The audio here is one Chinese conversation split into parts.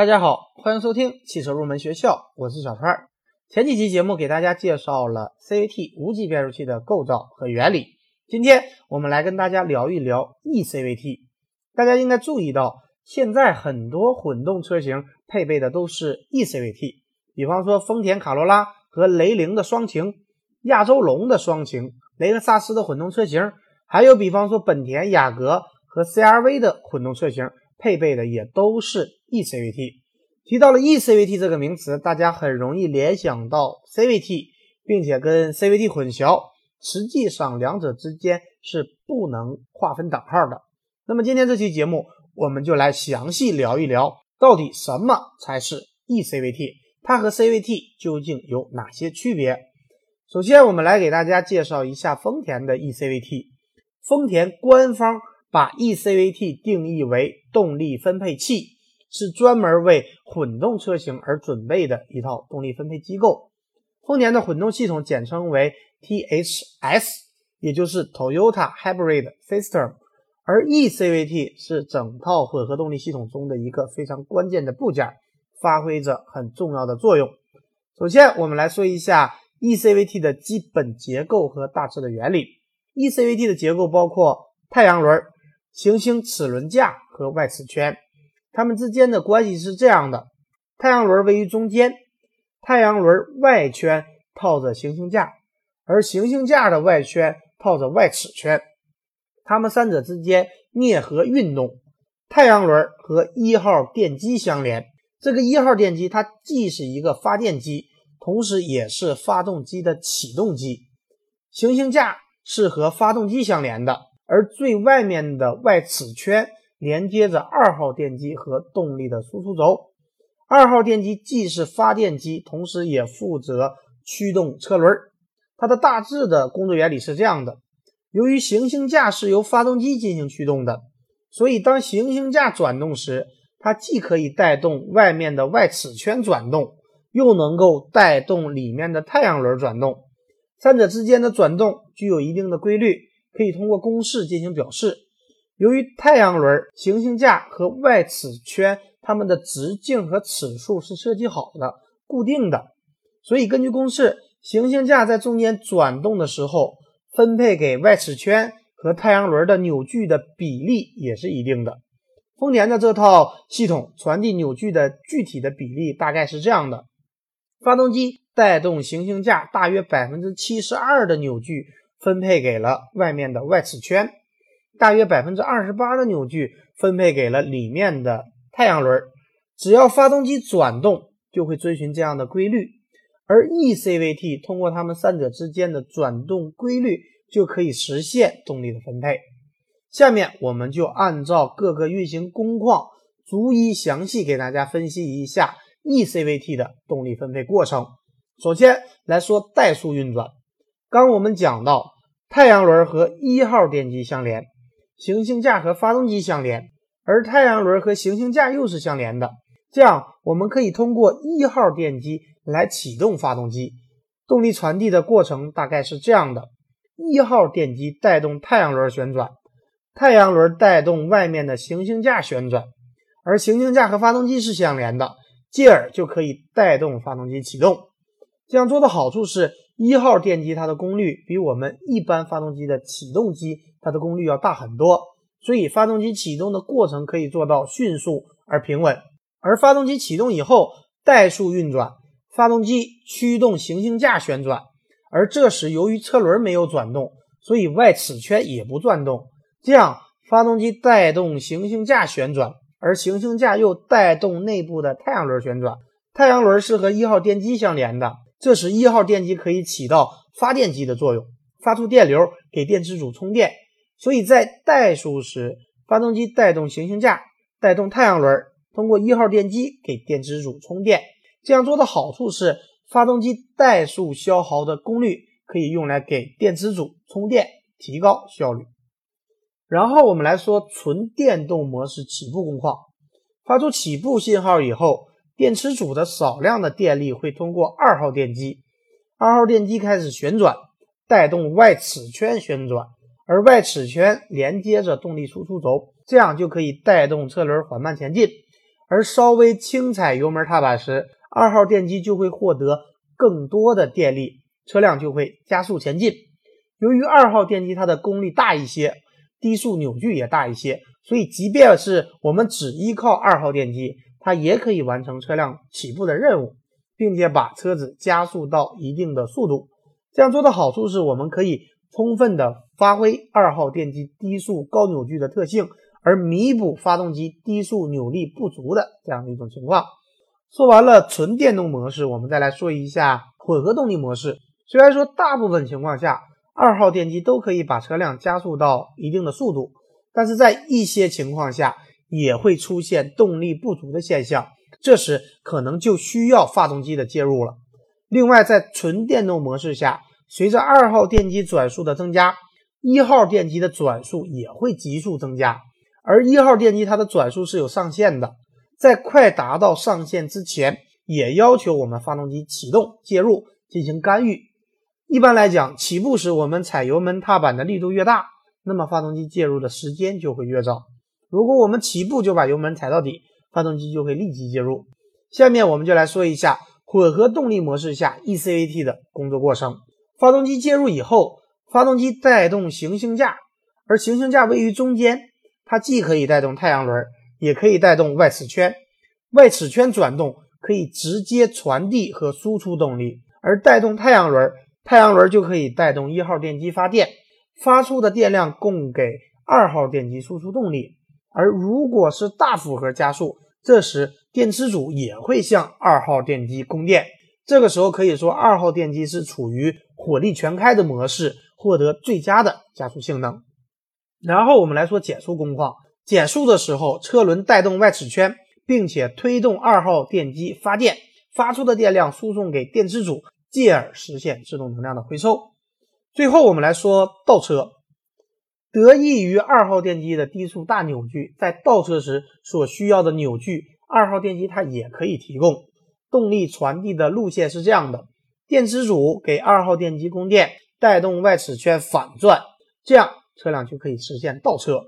大家好，欢迎收听汽车入门学校，我是小川。前几期节目给大家介绍了 CVT 无级变速器的构造和原理，今天我们来跟大家聊一聊 eCVT。大家应该注意到，现在很多混动车型配备的都是 eCVT，比方说丰田卡罗拉和雷凌的双擎，亚洲龙的双擎，雷克萨斯的混动车型，还有比方说本田雅阁和 CRV 的混动车型。配备的也都是 eCVT。提到了 eCVT 这个名词，大家很容易联想到 CVT，并且跟 CVT 混淆。实际上，两者之间是不能划分等号的。那么今天这期节目，我们就来详细聊一聊，到底什么才是 eCVT，它和 CVT 究竟有哪些区别？首先，我们来给大家介绍一下丰田的 eCVT。丰田官方。把 eCVT 定义为动力分配器，是专门为混动车型而准备的一套动力分配机构。丰田的混动系统简称为 THS，也就是 Toyota Hybrid System，而 eCVT 是整套混合动力系统中的一个非常关键的部件，发挥着很重要的作用。首先，我们来说一下 eCVT 的基本结构和大致的原理。eCVT 的结构包括太阳轮。行星齿轮架和外齿圈，它们之间的关系是这样的：太阳轮位于中间，太阳轮外圈套着行星架，而行星架的外圈套着外齿圈，它们三者之间啮合运动。太阳轮和一号电机相连，这个一号电机它既是一个发电机，同时也是发动机的启动机。行星架是和发动机相连的。而最外面的外齿圈连接着二号电机和动力的输出轴。二号电机既是发电机，同时也负责驱动车轮。它的大致的工作原理是这样的：由于行星架是由发动机进行驱动的，所以当行星架转动时，它既可以带动外面的外齿圈转动，又能够带动里面的太阳轮转动。三者之间的转动具有一定的规律。可以通过公式进行表示。由于太阳轮、行星架和外齿圈它们的直径和齿数是设计好的、固定的，所以根据公式，行星架在中间转动的时候，分配给外齿圈和太阳轮的扭矩的比例也是一定的。丰田的这套系统传递扭矩的具体的比例大概是这样的：发动机带动行星架大约百分之七十二的扭矩。分配给了外面的外齿圈，大约百分之二十八的扭矩分配给了里面的太阳轮。只要发动机转动，就会遵循这样的规律。而 eCVT 通过它们三者之间的转动规律，就可以实现动力的分配。下面我们就按照各个运行工况，逐一详细给大家分析一下 eCVT 的动力分配过程。首先来说怠速运转。刚我们讲到，太阳轮和一号电机相连，行星架和发动机相连，而太阳轮和行星架又是相连的。这样，我们可以通过一号电机来启动发动机。动力传递的过程大概是这样的：一号电机带动太阳轮旋转，太阳轮带动外面的行星架旋转，而行星架和发动机是相连的，继而就可以带动发动机启动。这样做的好处是。一号电机它的功率比我们一般发动机的启动机它的功率要大很多，所以发动机启动的过程可以做到迅速而平稳。而发动机启动以后，怠速运转，发动机驱动行星架旋转，而这时由于车轮没有转动，所以外齿圈也不转动。这样，发动机带动行星架旋转，而行星架又带动内部的太阳轮旋转。太阳轮是和一号电机相连的。这时，一号电机可以起到发电机的作用，发出电流给电池组充电。所以在怠速时，发动机带动行星架，带动太阳轮，通过一号电机给电池组充电。这样做的好处是，发动机怠速消耗的功率可以用来给电池组充电，提高效率。然后我们来说纯电动模式起步工况，发出起步信号以后。电池组的少量的电力会通过二号电机，二号电机开始旋转，带动外齿圈旋转，而外齿圈连接着动力输出轴，这样就可以带动车轮缓慢前进。而稍微轻踩油门踏板时，二号电机就会获得更多的电力，车辆就会加速前进。由于二号电机它的功率大一些，低速扭矩也大一些，所以即便是我们只依靠二号电机，它也可以完成车辆起步的任务，并且把车子加速到一定的速度。这样做的好处是我们可以充分的发挥二号电机低速高扭矩的特性，而弥补发动机低速扭力不足的这样的一种情况。说完了纯电动模式，我们再来说一下混合动力模式。虽然说大部分情况下，二号电机都可以把车辆加速到一定的速度，但是在一些情况下也会出现动力不足的现象，这时可能就需要发动机的介入了。另外，在纯电动模式下，随着二号电机转速的增加，一号电机的转速也会急速增加，而一号电机它的转速是有上限的，在快达到上限之前，也要求我们发动机启动介入进行干预。一般来讲，起步时我们踩油门踏板的力度越大，那么发动机介入的时间就会越早。如果我们起步就把油门踩到底，发动机就会立即介入。下面我们就来说一下混合动力模式下 eCVT 的工作过程。发动机介入以后，发动机带动行星架，而行星架位于中间，它既可以带动太阳轮，也可以带动外齿圈。外齿圈转动可以直接传递和输出动力，而带动太阳轮。太阳轮就可以带动一号电机发电，发出的电量供给二号电机输出动力。而如果是大负荷加速，这时电池组也会向二号电机供电。这个时候可以说二号电机是处于火力全开的模式，获得最佳的加速性能。然后我们来说减速工况，减速的时候车轮带动外齿圈，并且推动二号电机发电，发出的电量输送给电池组。继而实现制动能量的回收。最后，我们来说倒车。得益于二号电机的低速大扭矩，在倒车时所需要的扭矩，二号电机它也可以提供。动力传递的路线是这样的：电池组给二号电机供电，带动外齿圈反转，这样车辆就可以实现倒车。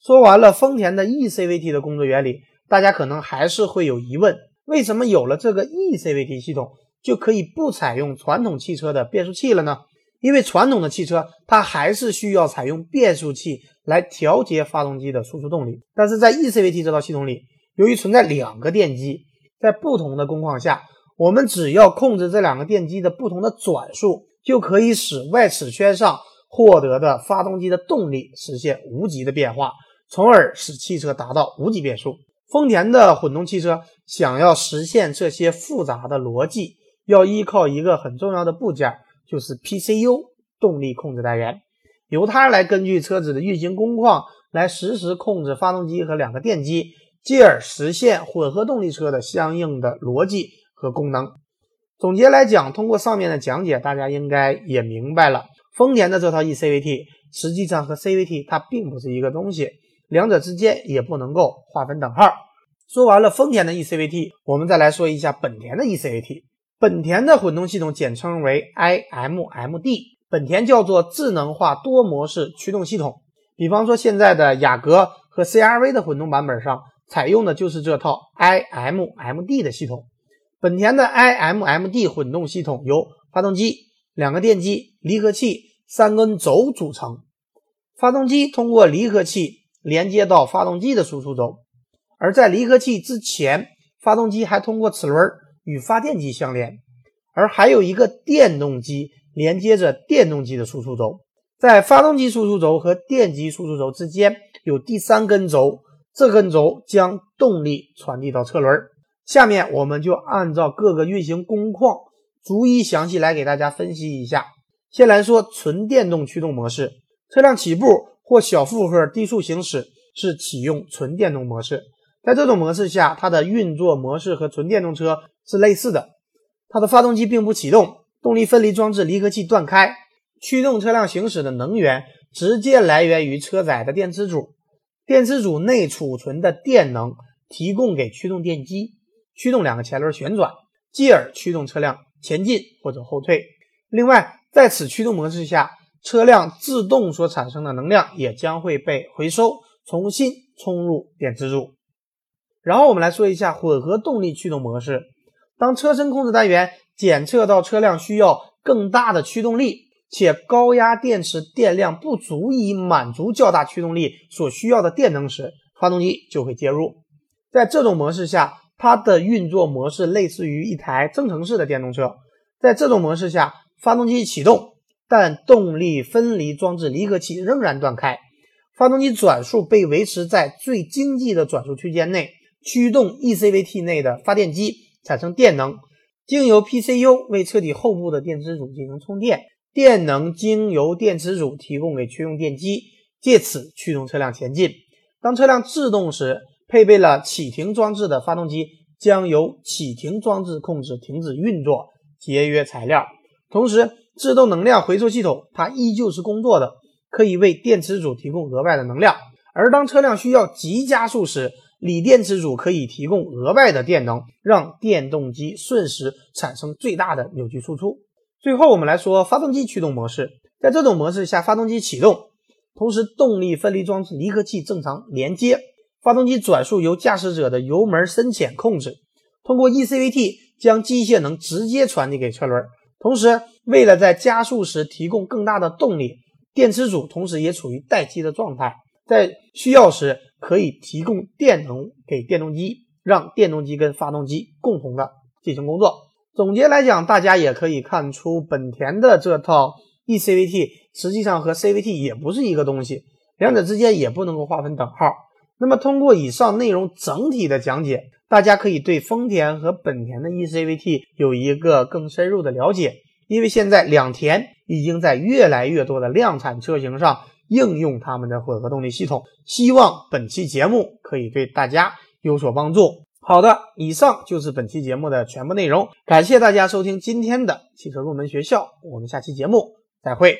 说完了丰田的 eCVT 的工作原理，大家可能还是会有疑问：为什么有了这个 eCVT 系统？就可以不采用传统汽车的变速器了呢？因为传统的汽车它还是需要采用变速器来调节发动机的输出动力。但是在 eCVT 这套系统里，由于存在两个电机，在不同的工况下，我们只要控制这两个电机的不同的转速，就可以使外齿圈上获得的发动机的动力实现无极的变化，从而使汽车达到无极变速。丰田的混动汽车想要实现这些复杂的逻辑。要依靠一个很重要的部件，就是 PCU 动力控制单元，由它来根据车子的运行工况来实时控制发动机和两个电机，继而实现混合动力车的相应的逻辑和功能。总结来讲，通过上面的讲解，大家应该也明白了，丰田的这套 eCVT 实际上和 CVT 它并不是一个东西，两者之间也不能够划分等号。说完了丰田的 eCVT，我们再来说一下本田的 eCVT。本田的混动系统简称为 iMMD，本田叫做智能化多模式驱动系统。比方说，现在的雅阁和 CRV 的混动版本上采用的就是这套 iMMD 的系统。本田的 iMMD 混动系统由发动机、两个电机、离合器三根轴组成。发动机通过离合器连接到发动机的输出轴，而在离合器之前，发动机还通过齿轮。与发电机相连，而还有一个电动机连接着电动机的输出轴，在发动机输出轴和电机输出轴之间有第三根轴，这根轴将动力传递到车轮。下面我们就按照各个运行工况，逐一详细来给大家分析一下。先来说纯电动驱动模式，车辆起步或小负荷低速行驶是启用纯电动模式，在这种模式下，它的运作模式和纯电动车。是类似的，它的发动机并不启动，动力分离装置离合器断开，驱动车辆行驶的能源直接来源于车载的电池组，电池组内储存的电能提供给驱动电机，驱动两个前轮旋转，继而驱动车辆前进或者后退。另外，在此驱动模式下，车辆自动所产生的能量也将会被回收，重新充入电池组。然后我们来说一下混合动力驱动模式。当车身控制单元检测到车辆需要更大的驱动力，且高压电池电量不足以满足较大驱动力所需要的电能时，发动机就会介入。在这种模式下，它的运作模式类似于一台增程式的电动车。在这种模式下，发动机启动，但动力分离装置离合器仍然断开，发动机转速被维持在最经济的转速区间内，驱动 eCVT 内的发电机产生电能，经由 PCU 为车体后部的电池组进行充电，电能经由电池组提供给驱动电机，借此驱动车辆前进。当车辆制动时，配备了启停装置的发动机将由启停装置控制停止运作，节约材料。同时，制动能量回收系统它依旧是工作的，可以为电池组提供额外的能量。而当车辆需要急加速时，锂电池组可以提供额外的电能，让电动机瞬时产生最大的扭矩输出。最后，我们来说发动机驱动模式，在这种模式下，发动机启动，同时动力分离装置离合器正常连接。发动机转速由驾驶者的油门深浅控制，通过 eCVT 将机械能直接传递给车轮。同时，为了在加速时提供更大的动力，电池组同时也处于待机的状态，在需要时可以提供电能给电动机，让电动机跟发动机共同的进行工作。总结来讲，大家也可以看出，本田的这套 eCVT 实际上和 CVT 也不是一个东西，两者之间也不能够划分等号。那么，通过以上内容整体的讲解，大家可以对丰田和本田的 eCVT 有一个更深入的了解。因为现在两田已经在越来越多的量产车型上应用他们的混合动力系统。希望本期节目可以对大家有所帮助。好的，以上就是本期节目的全部内容。感谢大家收听今天的汽车入门学校，我们下期节目再会。